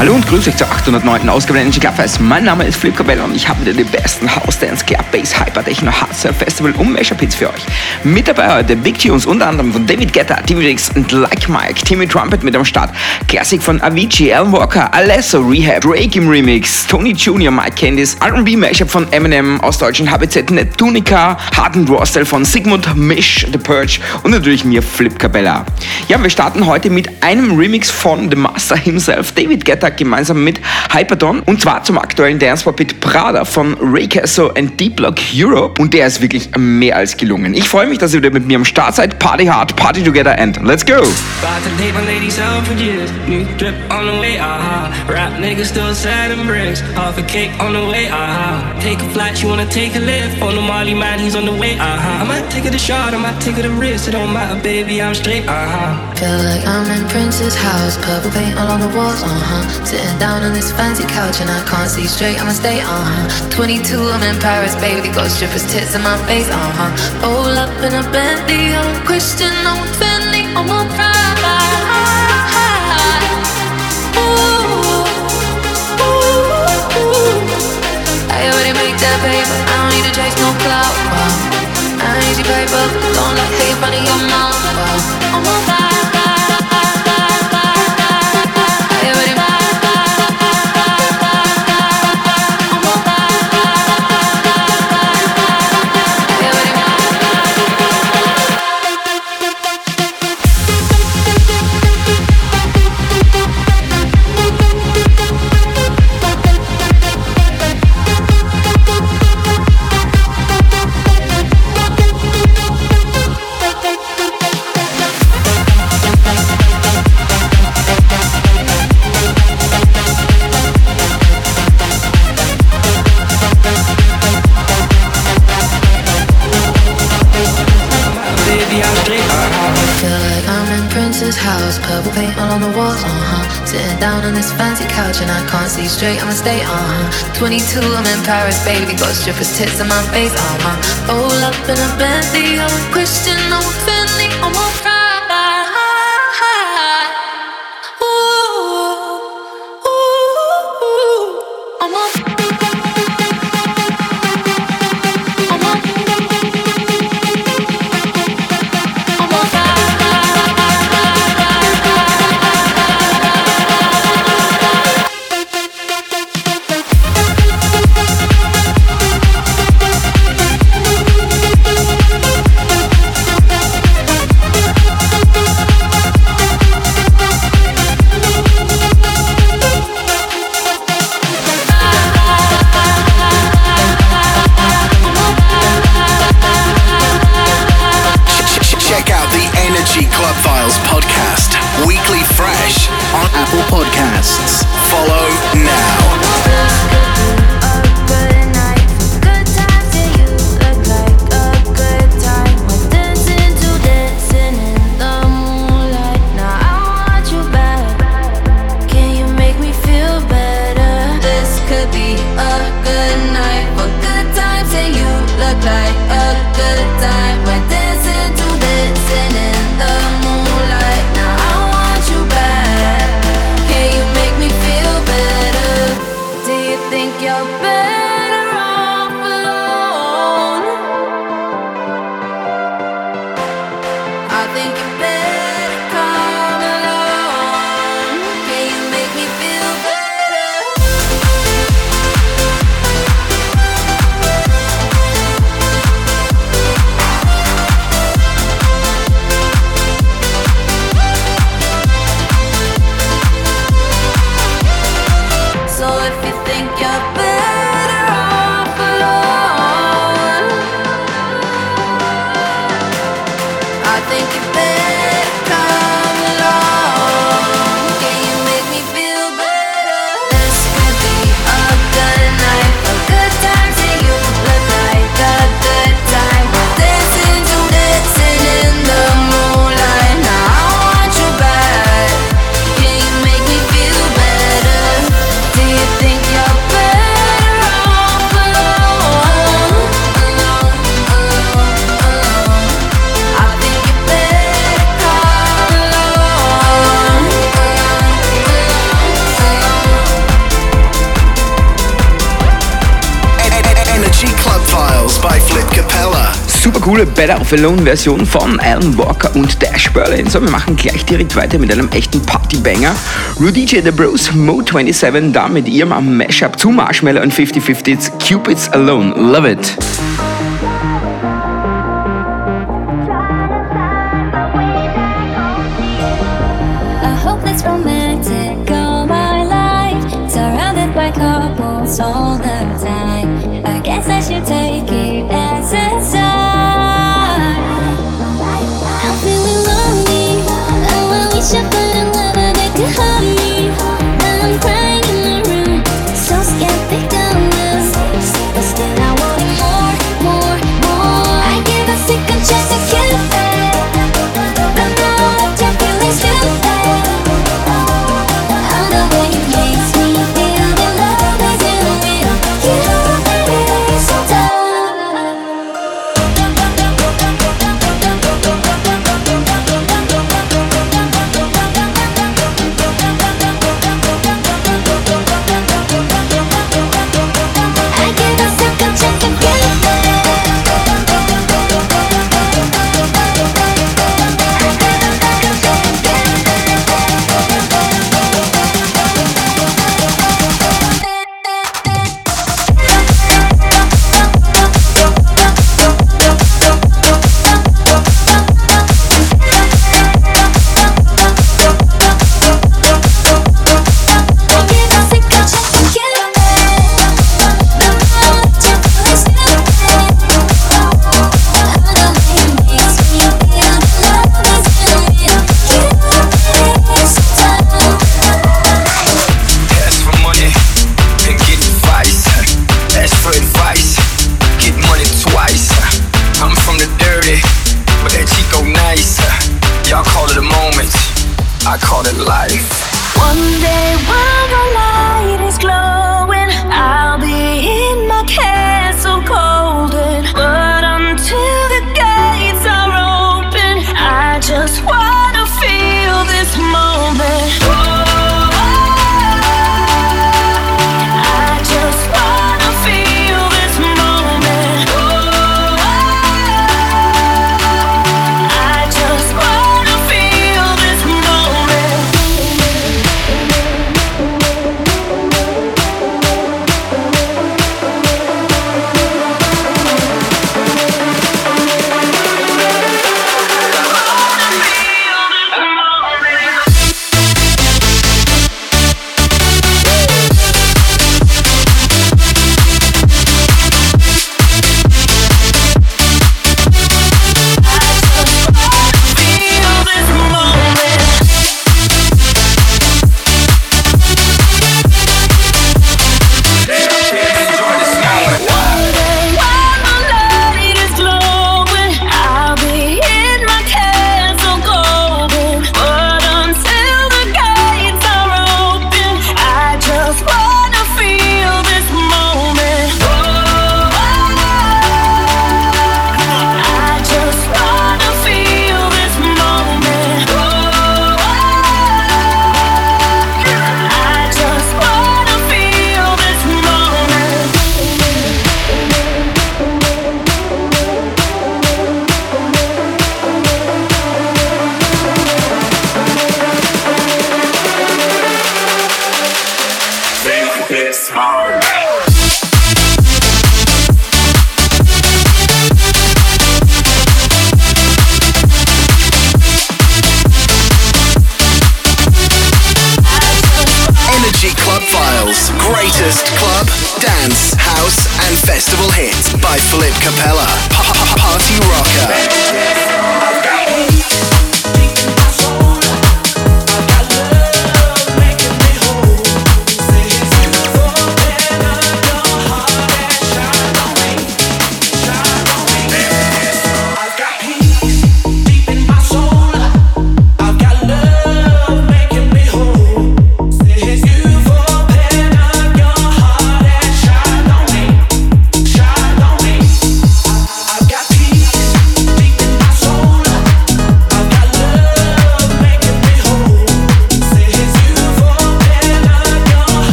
Hallo und grüß euch zur 809. Ausgabe der Club Fest. Mein Name ist Flip Cabell und ich habe wieder die besten House Dance, Club Bass, Hyper Techno, Hard Surf Festival und Mashup Hits für euch. Mit dabei heute Big Tunes, unter anderem von David Guetta, TV Riggs und Like Mike, Timmy Trumpet mit am Start, Klassik von Avicii, Alan Walker, Alesso, Rehab, Drake im Remix, Tony Jr., Mike Candice, R&B Mashup von Eminem aus Deutschland, HBZ, Neptunica, Hard and Raw Style von Sigmund, Mish, The Purge und natürlich mir Flip Cabella. Ja, wir starten heute mit einem Remix von The Master himself, David Guetta Freitag gemeinsam mit Hyperdon und zwar zum aktuellen Dancepop-Hit Prada von Ray Castle and Deep Block Europe. Und der ist wirklich mehr als gelungen. Ich freue mich, dass ihr wieder mit mir am Start seid. Party hard, party together and let's go! Feel like I'm in Prince's house, purple paint all on the walls, uh huh. Sitting down on this fancy couch and I can't see straight, I'ma stay, uh huh. 22, I'm in Paris, baby, got strippers' tits in my face, uh huh. Roll up in a Bentley, I'm a Christian, I'm a Fendi, I'm a pride. Ooh, ooh, ooh. I already make that paper, I don't need to chase no clout. Wow. I ain't easy paper, don't like hate of your mouth. Wow. I'm a vibe. Down on this fancy couch and I can't see straight, I'ma stay, uh huh. 22, I'm in Paris, baby, got strippers' tits in my face, uh huh. Roll up in a Bentley, I'm Christian, I'm Fendi, I'm a pride. Love Alone Version von Alan Walker und Dash Berlin. So, wir machen gleich direkt weiter mit einem echten Partybanger. Rudy J. The Bros, Mo27 da mit ihrem Mashup zu Marshmallow und 50 50s Cupids Alone. Love it.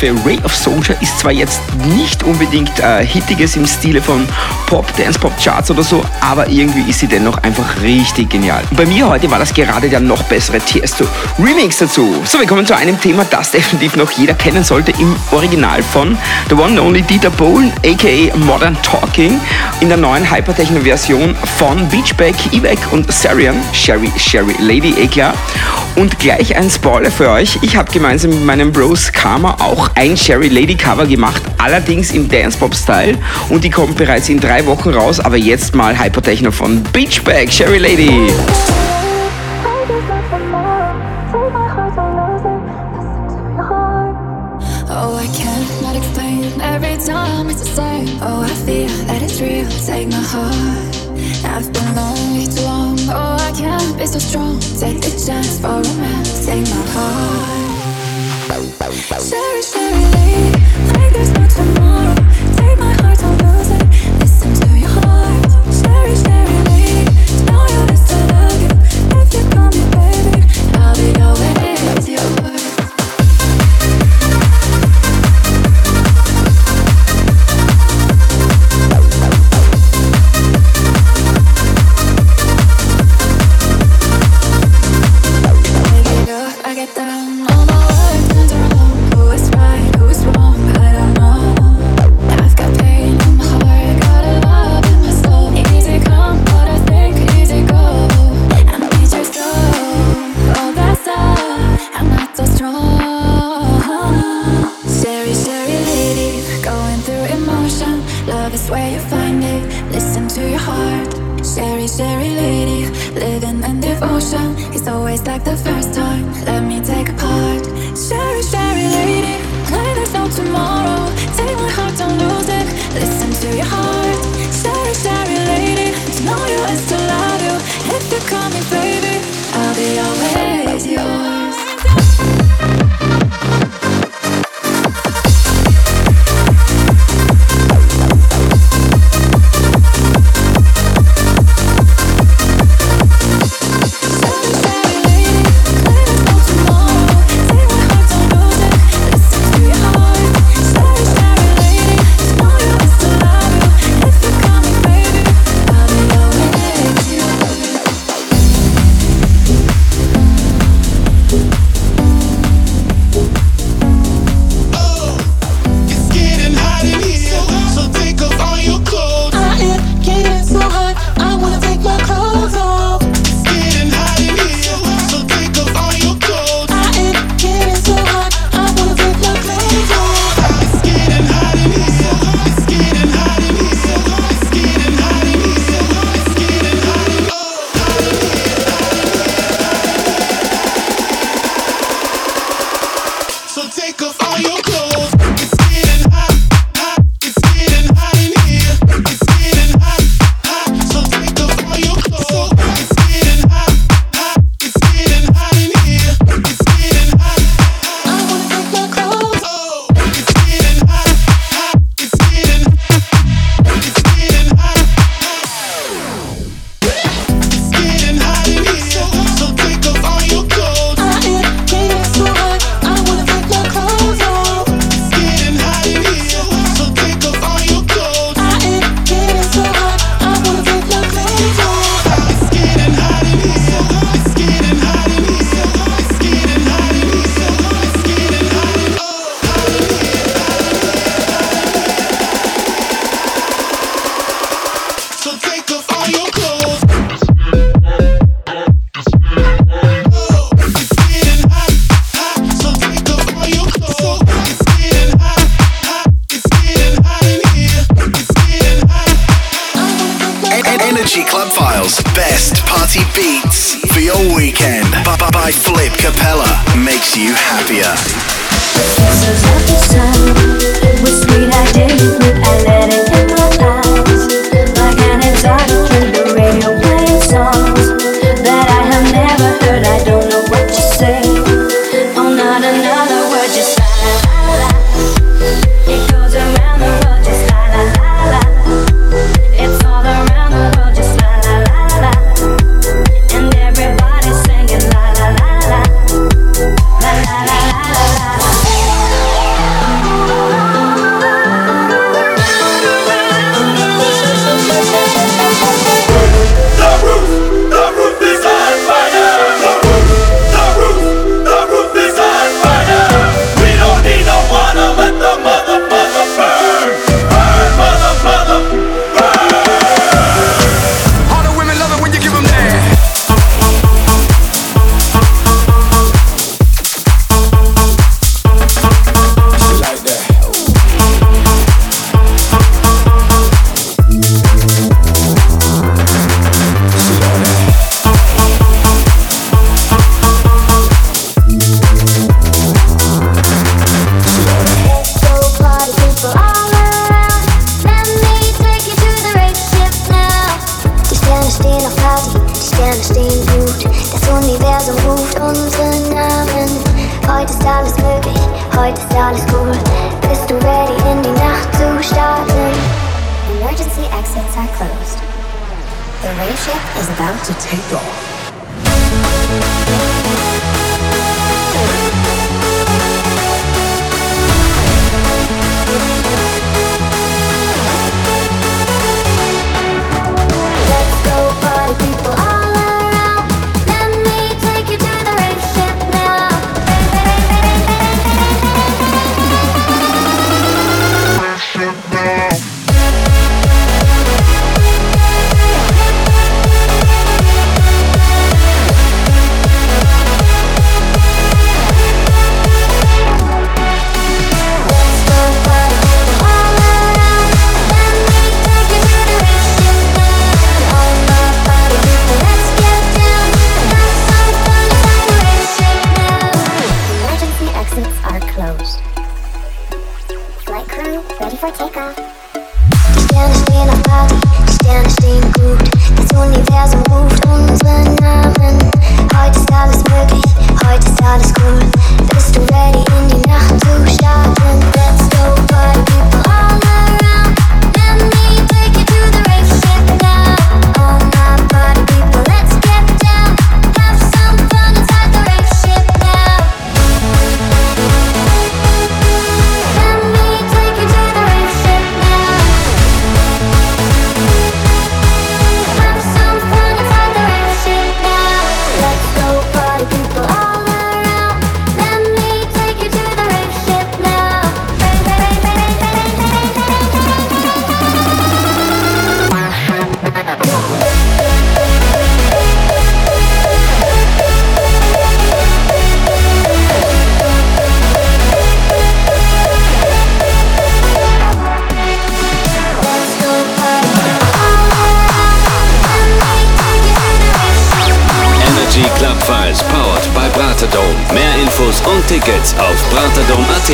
Mafia Ray of Soldier ist zwar jetzt nicht unbedingt äh, Hittiges im Stile von Pop, Dance Pop Charts oder so, aber irgendwie ist sie dennoch einfach richtig genial. Und bei mir heute war das gerade der noch bessere Tiesto Remix dazu. So, wir kommen zu einem Thema, das definitiv noch jeder kennen sollte im Original von The One and Only Dieter Bohlen, aka Modern Talking, in der neuen Hypertechno-Version von Beachback, Evac und Sarian, Sherry, Sherry Lady, eh klar. Und gleich ein Spoiler für euch. Ich habe gemeinsam mit meinem Bros Karma auch ein Sherry Lady Cover gemacht, allerdings im Dance Pop Style. Und die kommt bereits in drei Wochen raus, aber jetzt mal Hypertechno von Beachback, Sherry Lady. Oh, I cannot I can't be so strong. Take the chance for romance. Take my heart. Cheri lady, like there's no tomorrow. Energy Club Files powered by Braterdome. Mehr Infos und Tickets auf braterdome.at.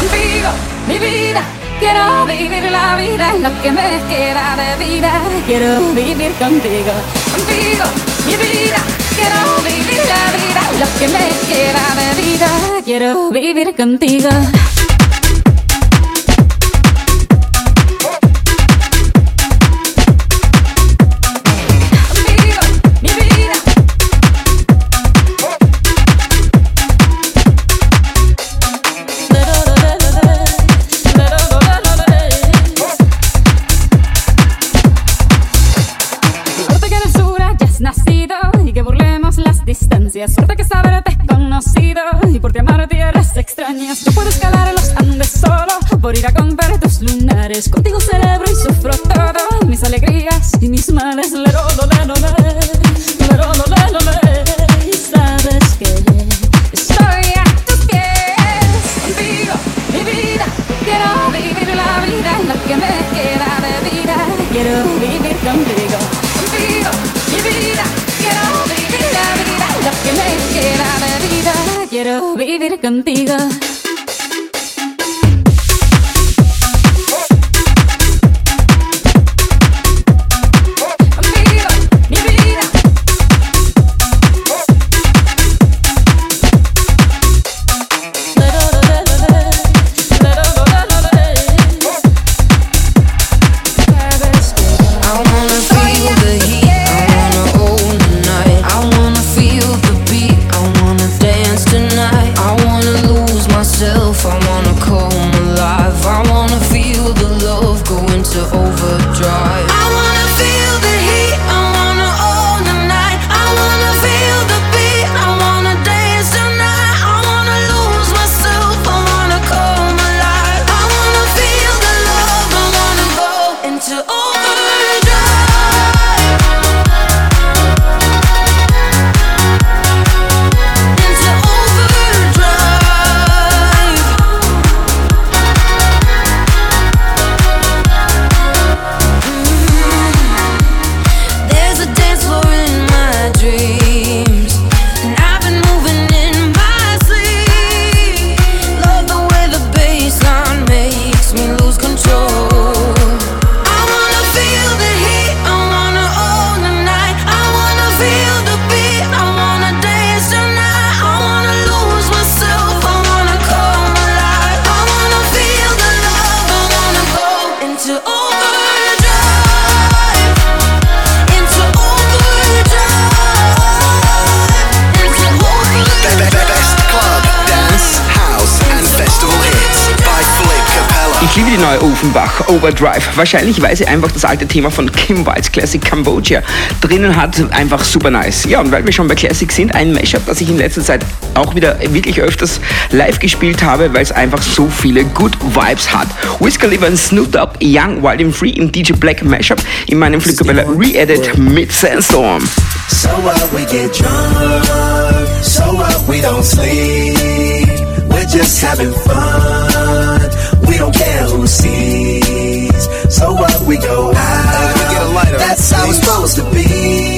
Contigo, mi vida, quiero vivir la vida en lo que me queda de vida. Quiero vivir contigo. Contigo, mi vida, quiero vivir la vida en lo que me queda de vida. Quiero vivir contigo. ir a tus lunares. Contigo celebro y sufro todo, mis alegrías y mis males. Ich liebe die neue Ofenbach Overdrive. Wahrscheinlich, weil sie einfach das alte Thema von Kim Wilds Classic Cambodia drinnen hat. Einfach super nice. Ja, und weil wir schon bei Classic sind, ein Mashup, das ich in letzter Zeit auch wieder wirklich öfters live gespielt habe, weil es einfach so viele Good Vibes hat. Whisker Liver und Snoop Dogg, Young, Wild and Free im DJ Black Mashup in meinem Flugkabelle Re-Edit mit Sandstorm. So what we get drunk, so what we don't sleep, we're just having fun. We don't care who sees. So what we go out. That's how it's supposed to be.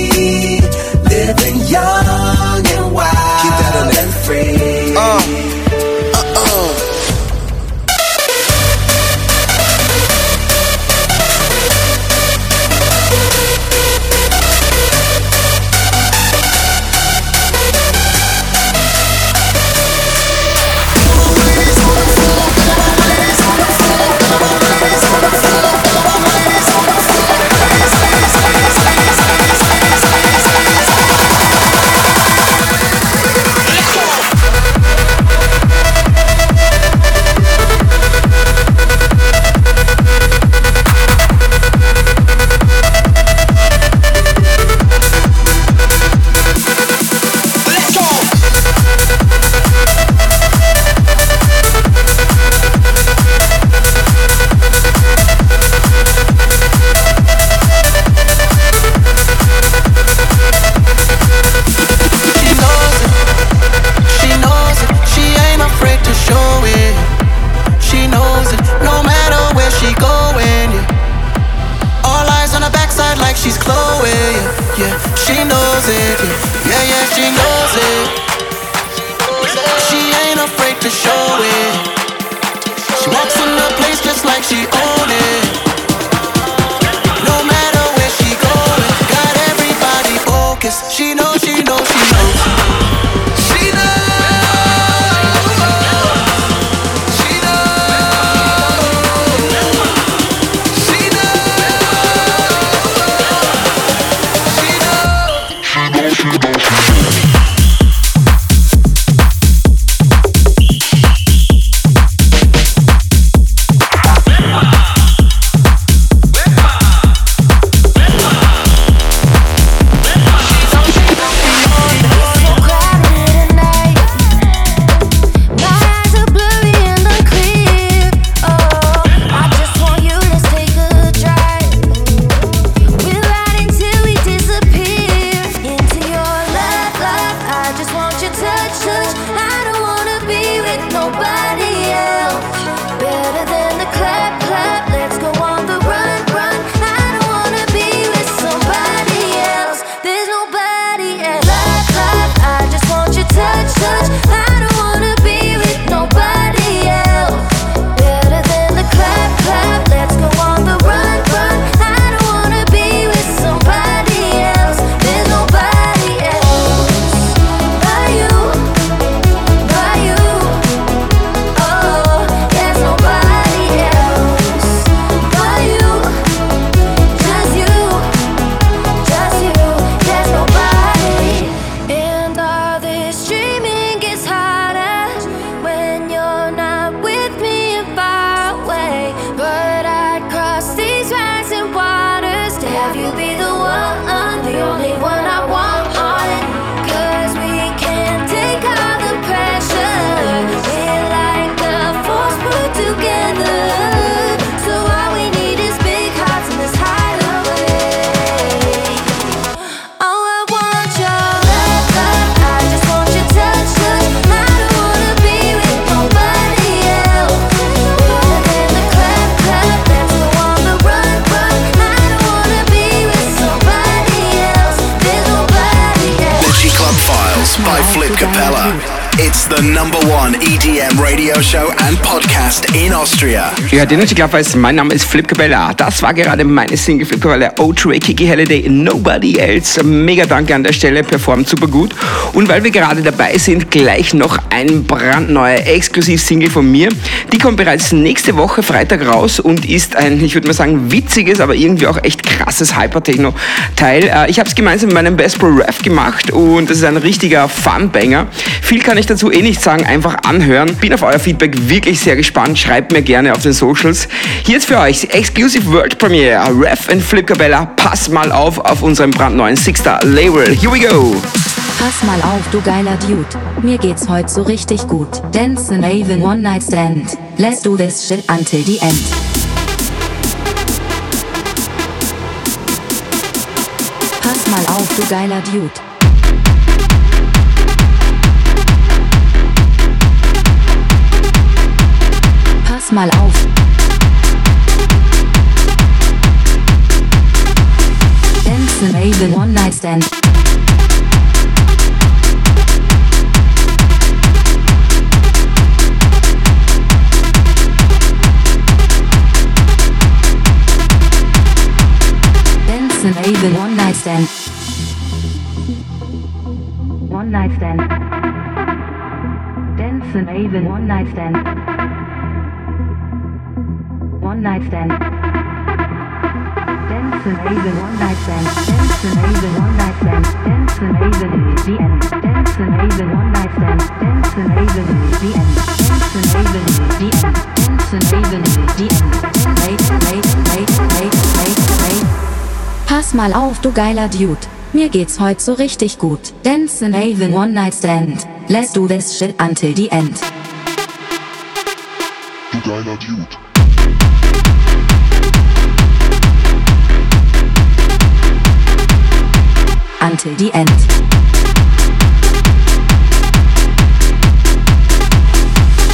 Hört Energy Club Vibes, mein Name ist Flip Cabella. Das war gerade meine Single Flip Cabella, O2 Kiki Holiday, Nobody Else. Mega danke an der Stelle, performt super gut. Und weil wir gerade dabei sind, gleich noch ein brandneuer Exklusiv-Single von mir. Die kommt bereits nächste Woche Freitag raus und ist ein, ich würde mal sagen, witziges, aber irgendwie auch echt krasses Hyper-Techno-Teil. Äh, Ich habe es gemeinsam mit meinem Best Bro Ref gemacht und das ist ein richtiger Fun-Banger. Viel kann ich dazu eh nicht sagen, einfach anhören. Bin auf euer Feedback wirklich sehr gespannt. Schreibt mir gerne auf den Socials. Hier jetzt für euch Exclusive World Premiere. Ref und Flip Cabella, pass mal auf auf unserem brandneuen Sixter Label. Here we go! Pass mal auf, du geiler Dude. Mir geht's heute so richtig gut. Dance and even one night stand. Let's do this shit until the end. Pass mal auf, du geiler Dude. Pass mal auf. And even one night stand. And even one night stand. One night stand. Dance and even one night stand. One night stand. Dance and even one night stand. Dance and even one night stand. Dance and even the end. Dance and even one night stand. Dance and even the end. Dance and even the end. Dance and even the end. Wait, wait, wait, wait, wait, wait. Pass mal auf, du geiler Dude. Mir geht's heute so richtig gut. Dance and even one night stand. Let's do this shit until the end. Du geiler Dude. Until the end.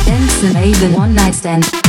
Dance and even one night stand.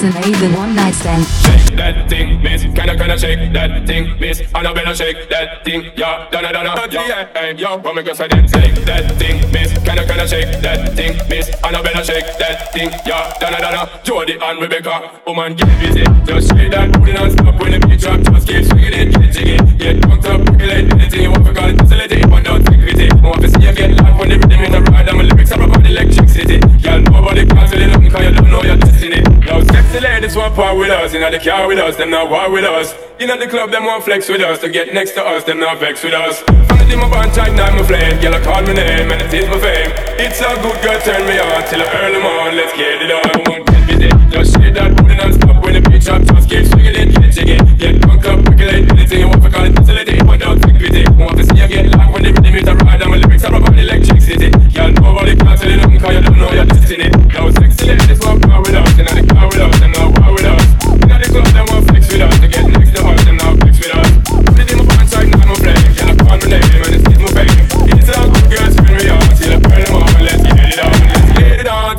Dance and even one night stand. Shake that thing, miss. Kinda, kinda shake that thing, miss. And I better shake that thing, yeah. Donna, donna, yeah. Hey, yo, come and go so then shake that thing, miss. Kinda, kinda shake that thing, miss. I know better shake that thing, yeah. Donna, donna, Jody and Rebecca. Woman, get busy. Just shake that booty non-stop when the beat drop. Just keep swinging it, get jiggy. Get drunk up, percolate anything you want for God. Facility, but don't think it. Want to see you get live when the rhythm is a ride. And my lyrics are about electricity. Girl, nobody can tell you nothing cause you don't know your destiny. Now, sexy ladies want part with us. In the car with us, them not war with us. In the club, them want flex with us. To get next to us, them not vex with us. The day my band tight, night my flame. I call my name and it is my fame. It's a good girl, turn me on till I early morn. Let's get it on. Woman, get. Just shake that booty non-stop when the beat drop. Just keep swinging it, get jiggy. Get drunk up, percolate anything you want for call it facility. But don't think it. Want to see you get live when the rhythm is a ride. And my lyrics are about electricity. Girl, nobody can tell you nothing cause you don't know your destiny. Now, sexy ladies want power with us.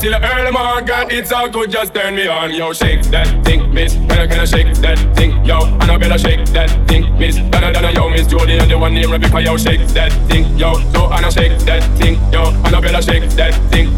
Till early morning. It's all good, just turn me on. Yo, shake that thing, miss. Can I, can I shake that thing, yo? And I better shake that thing, miss. Donna, Donna, yo, miss Jody and the one named Rebecca, yo, shake that thing, yo. So, and I shake that thing, yo. And I better shake that thing,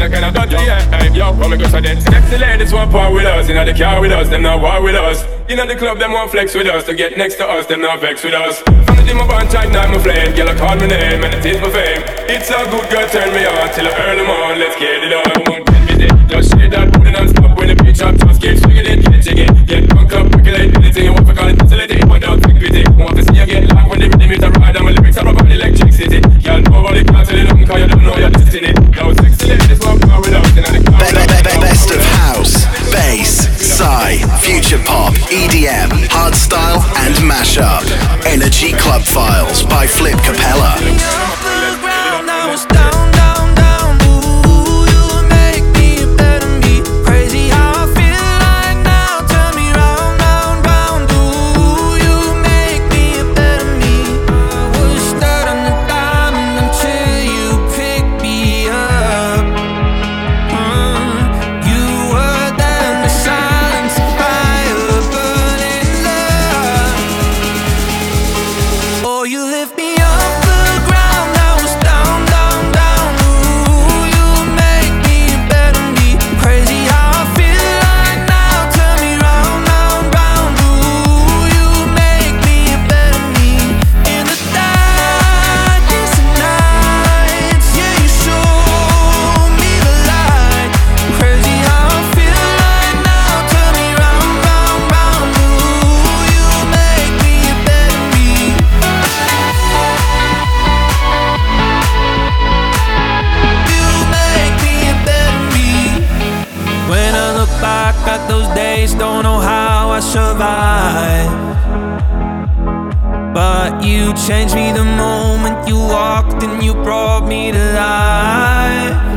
miss. Can I, can I, do yeah, hey, yo, come and go so. Sexy ladies want part with us, in the car with us, them not war with us. In the club, them want flex with us. To get next to us, them not vex with us. From the day my band tight, night my flame. Girl, I call my name and it is my fame. It's a good girl, turn me on till I early morning. Let's get it on. Woman, get busy. Just shake that booty non-stop when the beat drop. Just keep swinging it, get jiggy. Get drunk up, percolate anything you want for call it facility. But don't with it. Want to see you get live nobody can tell you nothing cause you don't know your destiny. Now, sexy ladies want power with us. In the car Be- be- be- Best of house, bass, psy, future pop, EDM, hardstyle, and mashup. Energy Club Files by Flip Capella. You changed me the moment you walked and you brought me to life.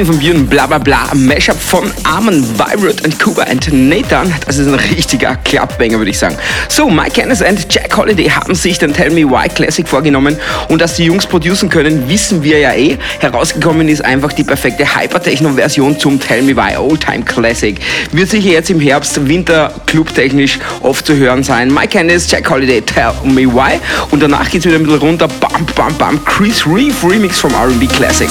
Armin von Buren, bla bla bla. Mashup von Armin, Vibrate und Cuba und Nathan. Das ist ein richtiger Klappbanger, würde ich sagen. So, Mike Ennis und Jack Holiday haben sich den Tell Me Why Classic vorgenommen. Und dass die Jungs producen können, wissen wir ja eh. Herausgekommen ist einfach die perfekte Hypertechno-Version zum Tell Me Why Oldtime Classic. Wird sicher jetzt im Herbst, Winter, clubtechnisch oft zu hören sein. Mike Ennis, Jack Holiday, Tell Me Why. Und danach geht's wieder ein bisschen runter. Bam, bam, bam. Chris Reeve Remix vom R&B Classic.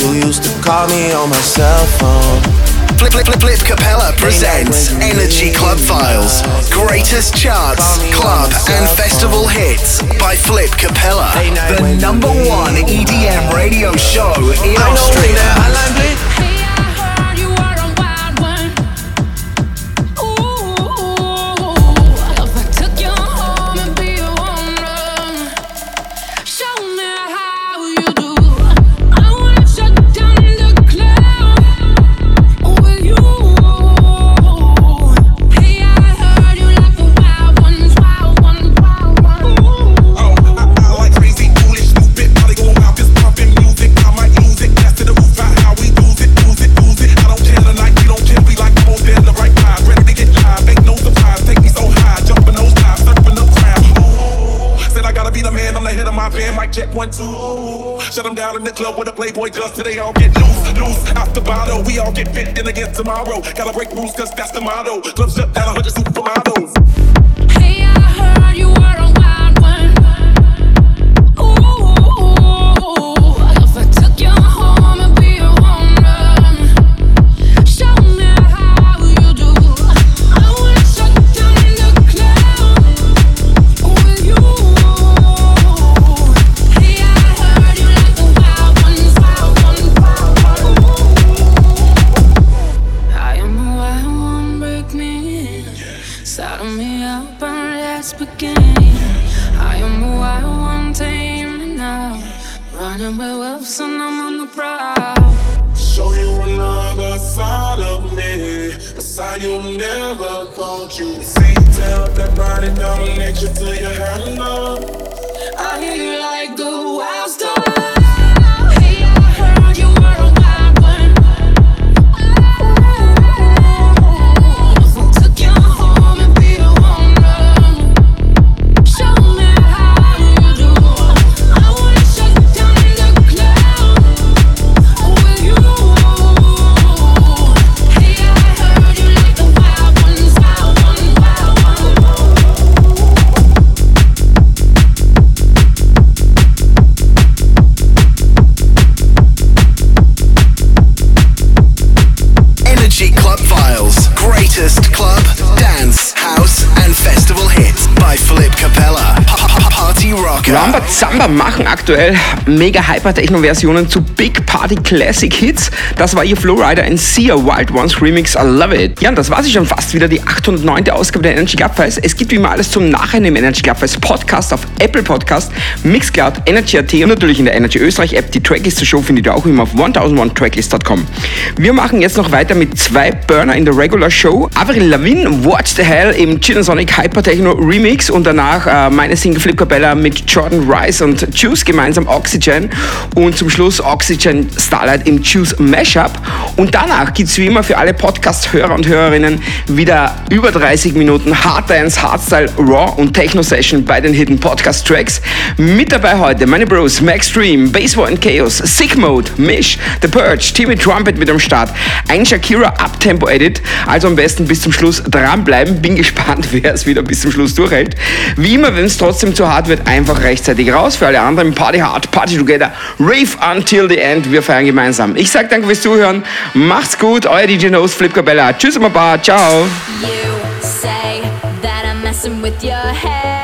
You used to call me on my cell phone. Flip, flip, flip, flip Capella presents Energy Club Files. Greatest charts, club, and festival hits by Flip Capella. The number one EDM radio show in I Playboy just today. all get loose, loose. Out the bottle, we all get fit in again tomorrow. Gotta break rules, cause that's the motto. Club shut down, 100 Samba machen aktuell mega Hyper-Techno-Versionen zu Big Party Classic Hits. Das war ihr Flowrider in Sea Wild Ones Remix I Love It. Ja, und das war sie schon fast wieder, die 809. Ausgabe der Energy Club Files. Es gibt wie immer alles zum Nachhinein im Energy Club Files Podcast auf Apple Podcast, Mixcloud, Energy.at und natürlich in der Energy Österreich App. Die Tracklist zur Show findet ihr auch immer auf 1001tracklist.com. Wir machen jetzt noch weiter mit zwei Burner in der Regular Show. Avril Lavigne, Watch the Hell im Chill Sonic Hyper Techno Remix und danach äh, meine Single Flip Capella mit Jordan Rice Spice und Juice gemeinsam Oxygen und zum Schluss Oxygen Starlight im Juice Mashup. Und danach gibt es wie immer für alle Podcast-Hörer und Hörerinnen wieder über 30 Minuten Hard Dance, Hardstyle, Raw und Techno Session bei den Hidden Podcast Tracks. Mit dabei heute meine Bros, Max Dream, Baseball and Chaos, Sick Mode, Mish, The Purge, Timmy Trumpet mit am Start, ein Shakira Uptempo Edit. Also am besten bis zum Schluss dranbleiben. Bin gespannt, wer es wieder bis zum Schluss durchhält. Wie immer, wenn es trotzdem zu hart wird, einfach rechtzeitig raus raus. Für alle anderen, Party hard, Party together, rave until the end. Wir feiern gemeinsam. Ich sage danke fürs Zuhören. Macht's gut, euer DJ Nose, Flip Cabella. Tschüss, Baba. ciao. You say that I'm messing with your head.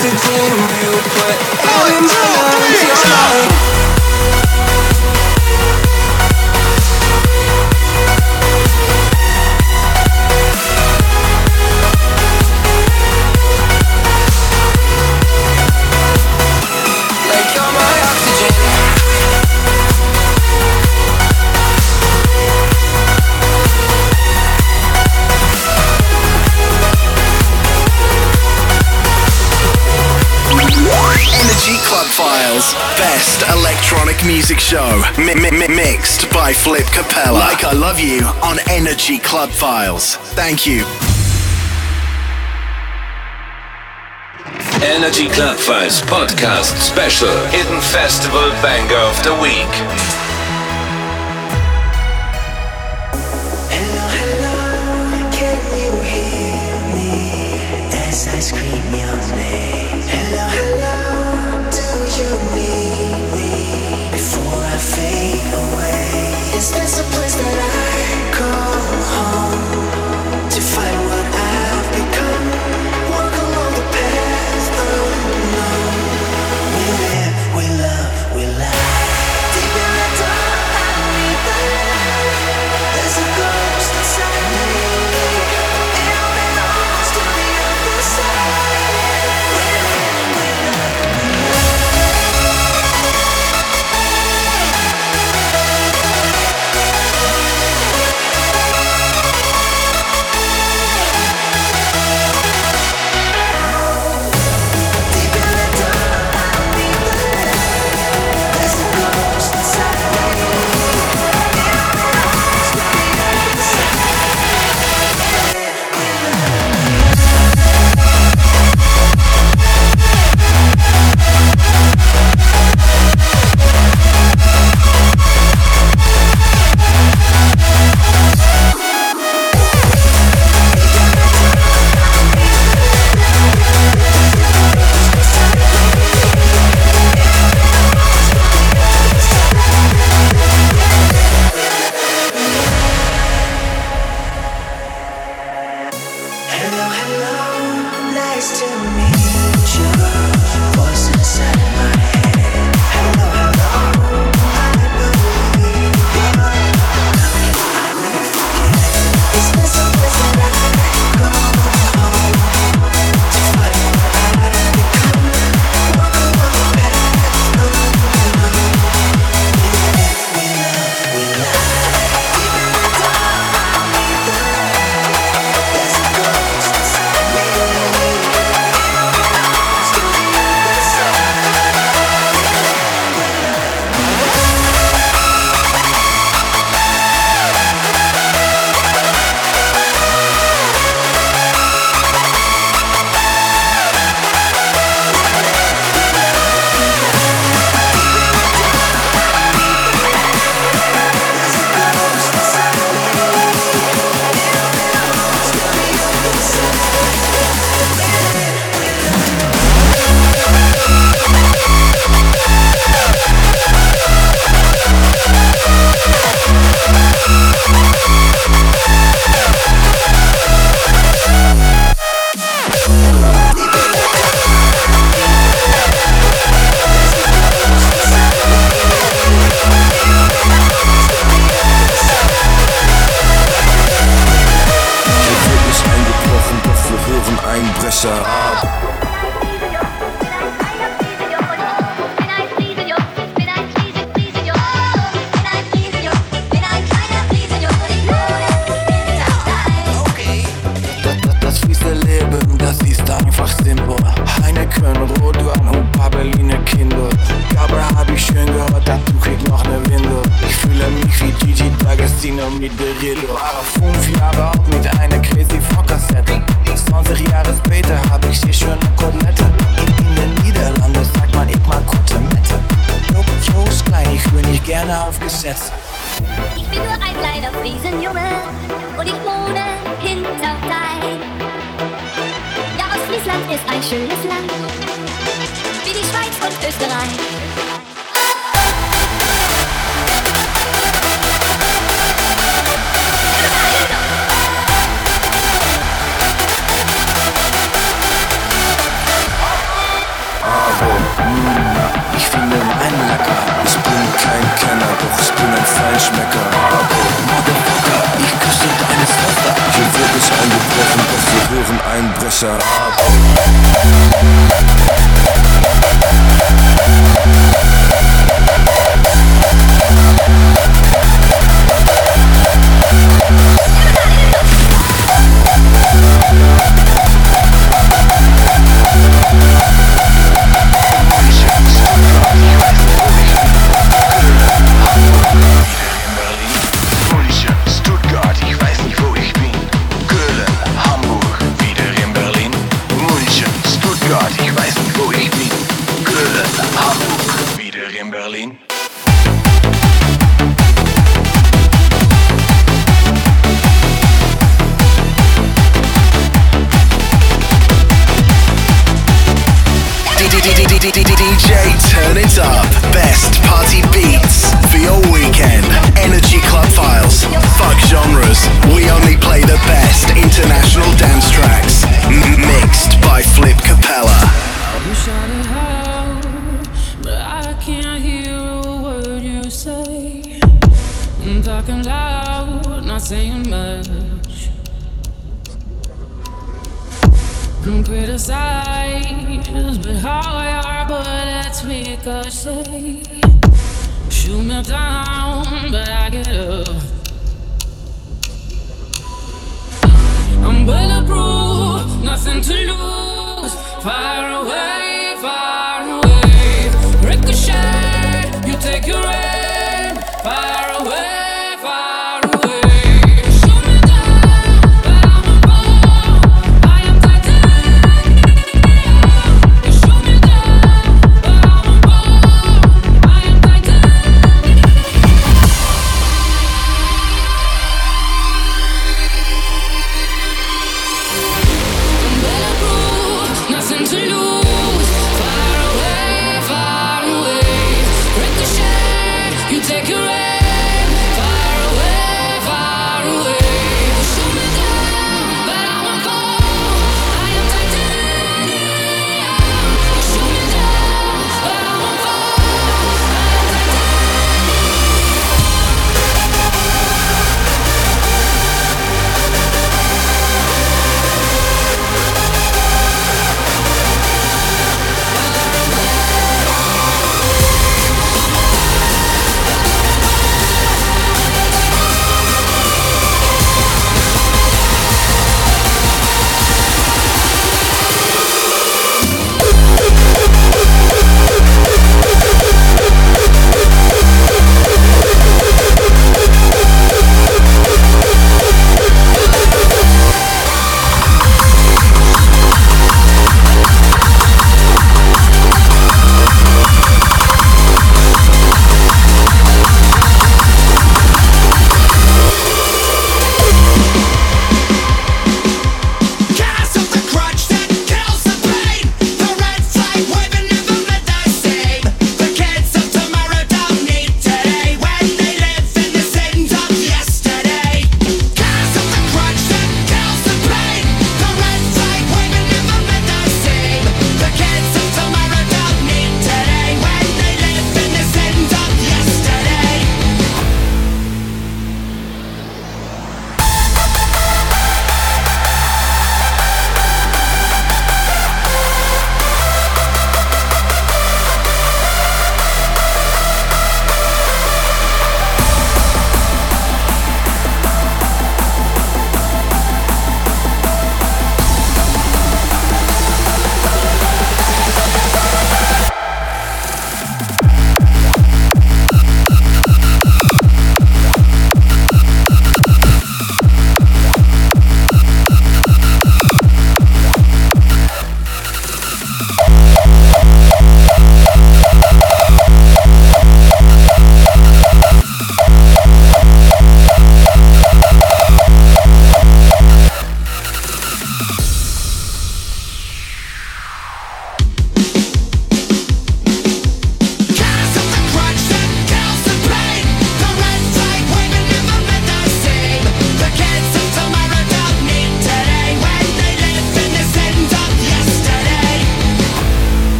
oxygen you put in my Music Show, mi- mi- mixed by Flip Capella. Like I Love You on Energy Club Files. Thank you. Energy Club Files podcast special Hidden Festival Banger of the Week.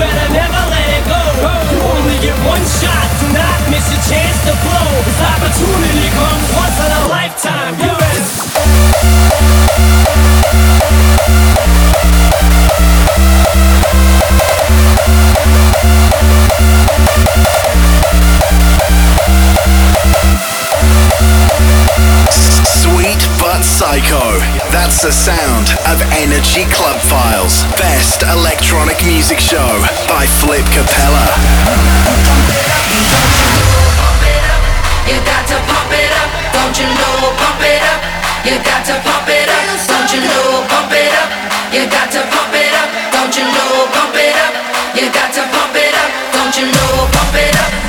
Better never let it go. You only get one shot, do not miss your chance to blow. This opportunity comes once in a lifetime. You better. Sweet but psycho. That's the sound of Energy Club Files. Best electronic music show by Flip Capella. You got to pump it up, don't you know? Pump it up. You got to pump it up, don't you know? Pump it up. You got to pump it up, don't you know? Pump it up. You got to pump it up, don't you know? Pump it up.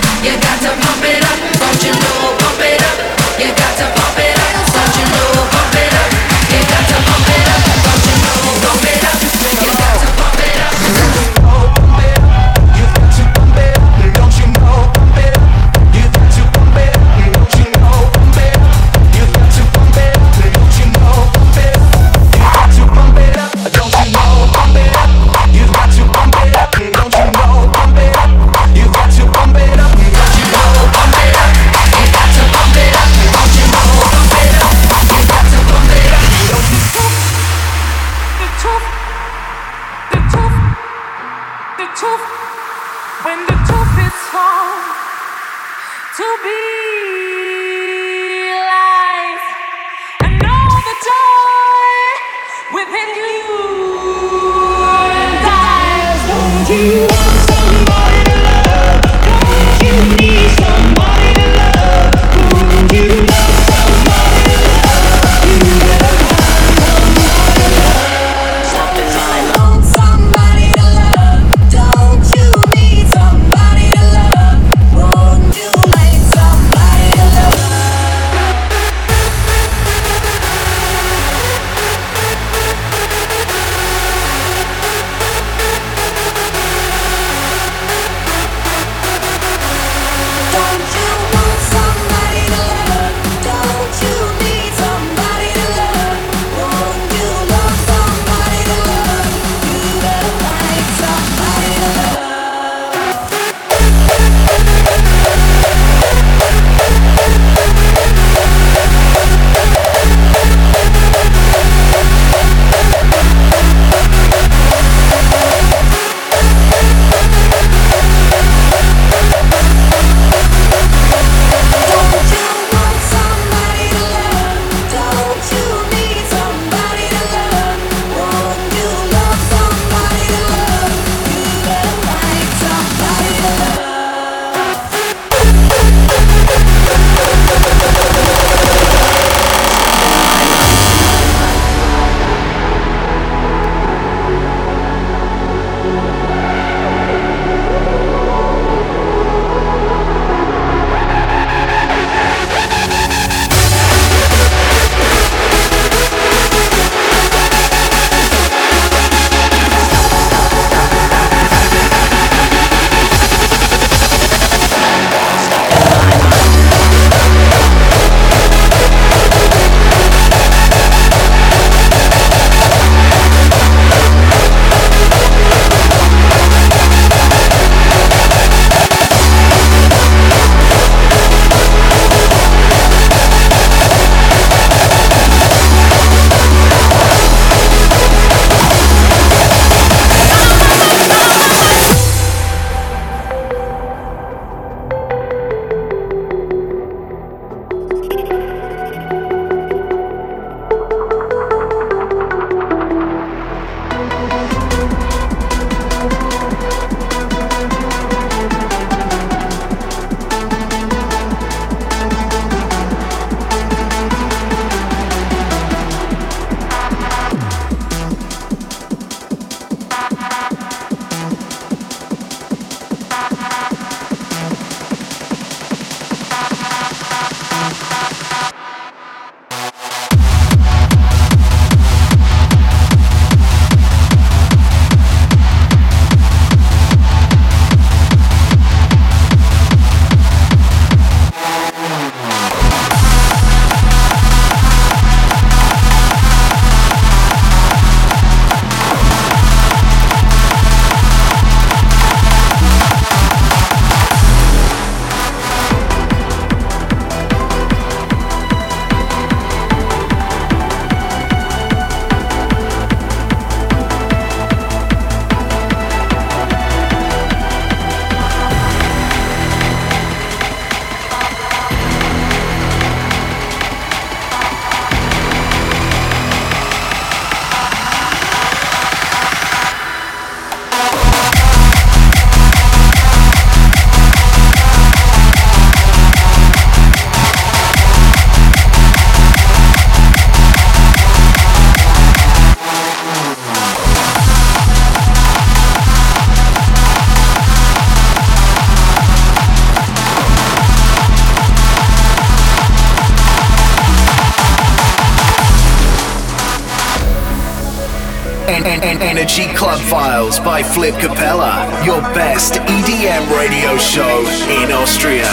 Energy Club Files by Flip Capella, your best EDM radio show in Austria.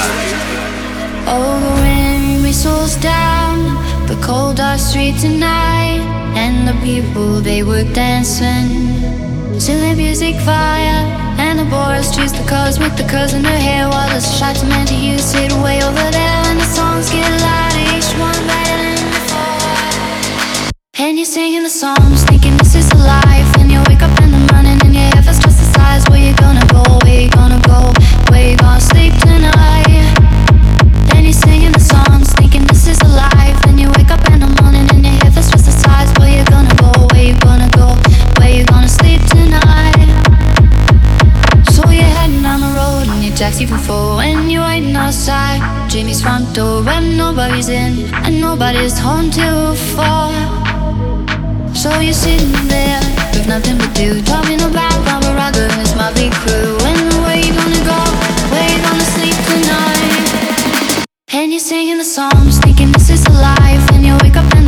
Oh, the wind whistles down the cold dark street tonight, and the people they were dancing to the music fire. And the boys choose the cause with the curls in their hair While the shots meant to you sit way over there And the songs get louder, each one better than before And you're singing the songs thinking nobody's in and nobody's home to far. So you're sitting there with nothing to do, talking about Barbara Rogers, my big crew. And where you gonna go? Where you gonna sleep tonight? And you're singing the songs, thinking this is life, and you wake up and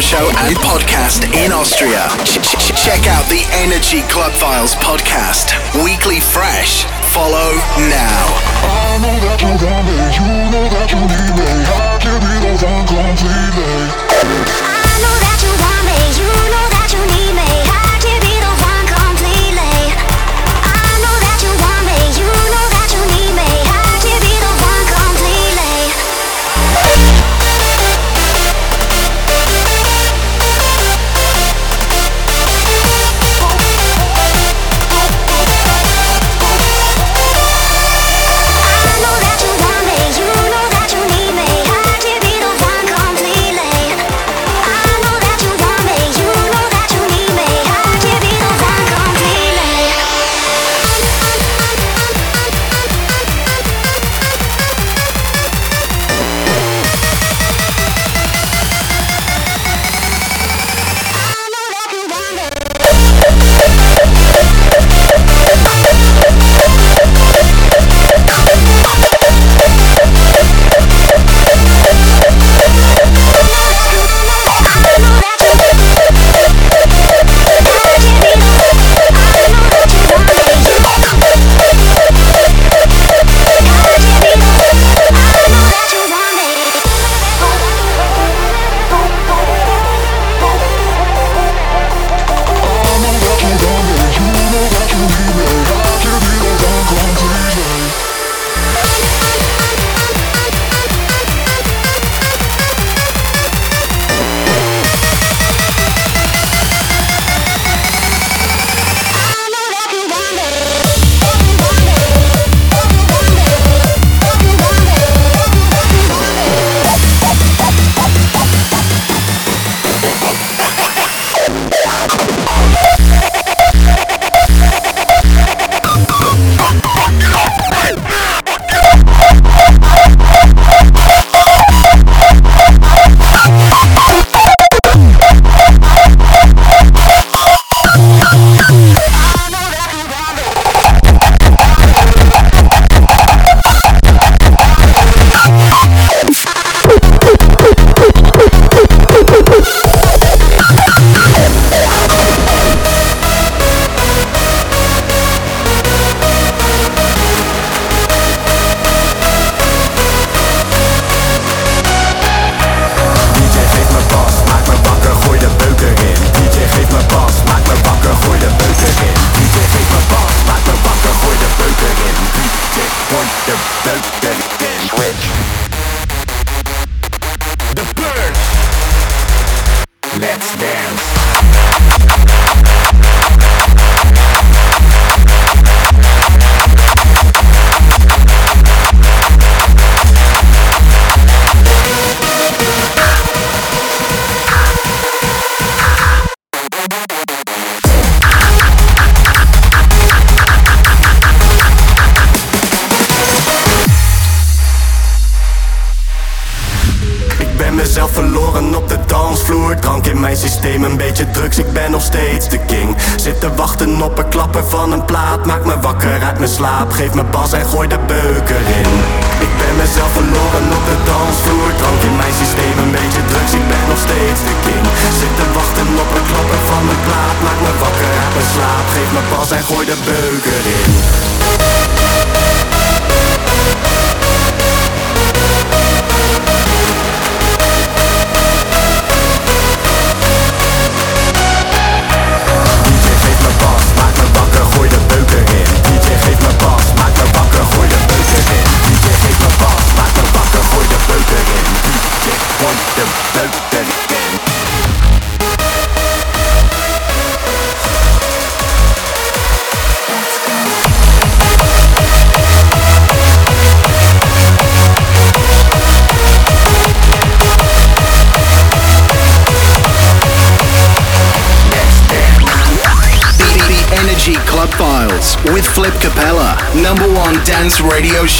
show and podcast in Austria. Check out the Energy Club Files podcast, weekly fresh. Follow now. I know that you want me, you know that you need me. I can be. I know that you want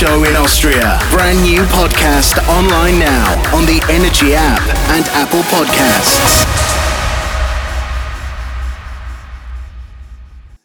show in Austria. Brand new podcast online now on the Energy app and Apple Podcasts.